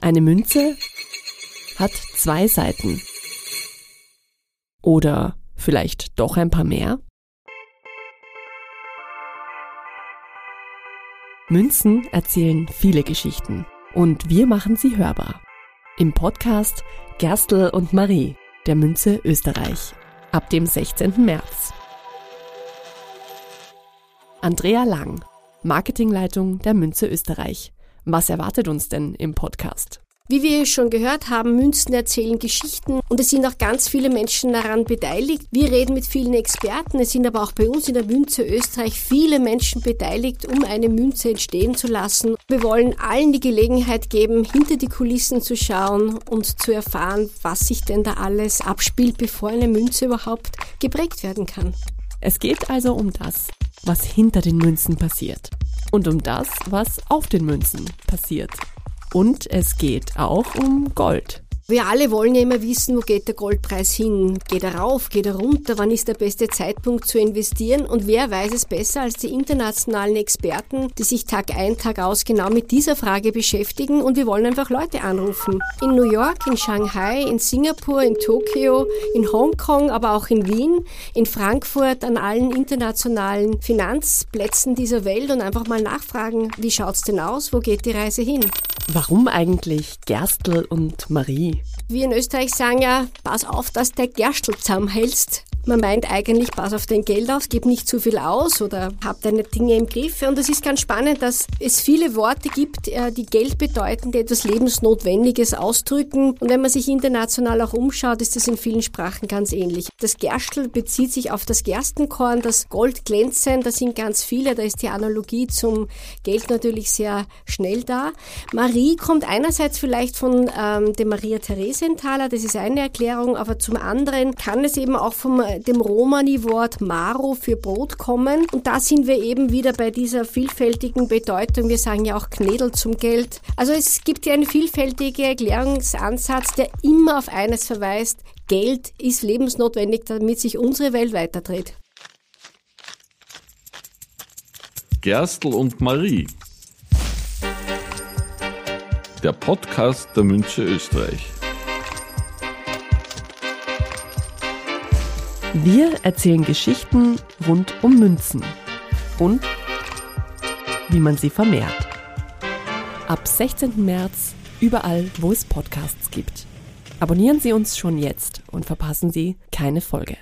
Eine Münze hat zwei Seiten. Oder vielleicht doch ein paar mehr? Münzen erzählen viele Geschichten und wir machen sie hörbar. Im Podcast Gerstl und Marie der Münze Österreich ab dem 16. März. Andrea Lang, Marketingleitung der Münze Österreich. Was erwartet uns denn im Podcast? Wie wir schon gehört haben, Münzen erzählen Geschichten und es sind auch ganz viele Menschen daran beteiligt. Wir reden mit vielen Experten, es sind aber auch bei uns in der Münze Österreich viele Menschen beteiligt, um eine Münze entstehen zu lassen. Wir wollen allen die Gelegenheit geben, hinter die Kulissen zu schauen und zu erfahren, was sich denn da alles abspielt, bevor eine Münze überhaupt geprägt werden kann. Es geht also um das, was hinter den Münzen passiert und um das, was auf den Münzen passiert. Und es geht auch um Gold. Wir alle wollen ja immer wissen, wo geht der Goldpreis hin? Geht er rauf? Geht er runter? Wann ist der beste Zeitpunkt zu investieren? Und wer weiß es besser als die internationalen Experten, die sich Tag ein, Tag aus genau mit dieser Frage beschäftigen? Und wir wollen einfach Leute anrufen. In New York, in Shanghai, in Singapur, in Tokio, in Hongkong, aber auch in Wien, in Frankfurt, an allen internationalen Finanzplätzen dieser Welt und einfach mal nachfragen, wie schaut's denn aus? Wo geht die Reise hin? Warum eigentlich Gerstl und Marie? Wir in Österreich sagen ja, pass auf, dass der Gerstl zusammenhältst. Man meint eigentlich, pass auf dein Geld auf, gib nicht zu viel aus oder hab deine Dinge im Griff. Und es ist ganz spannend, dass es viele Worte gibt, äh, die Geld bedeuten, die etwas Lebensnotwendiges ausdrücken. Und wenn man sich international auch umschaut, ist das in vielen Sprachen ganz ähnlich. Das Gerstl bezieht sich auf das Gerstenkorn, das Gold glänzend, da sind ganz viele, da ist die Analogie zum Geld natürlich sehr schnell da. Marie kommt einerseits vielleicht von ähm, dem Maria Theresenthaler, das ist eine Erklärung, aber zum anderen kann es eben auch vom dem Romani-Wort Maro für Brot kommen. Und da sind wir eben wieder bei dieser vielfältigen Bedeutung. Wir sagen ja auch Knädel zum Geld. Also es gibt hier einen vielfältigen Erklärungsansatz, der immer auf eines verweist. Geld ist lebensnotwendig, damit sich unsere Welt weiterdreht. Gerstl und Marie. Der Podcast der Münze Österreich. Wir erzählen Geschichten rund um Münzen und wie man sie vermehrt. Ab 16. März überall, wo es Podcasts gibt. Abonnieren Sie uns schon jetzt und verpassen Sie keine Folge.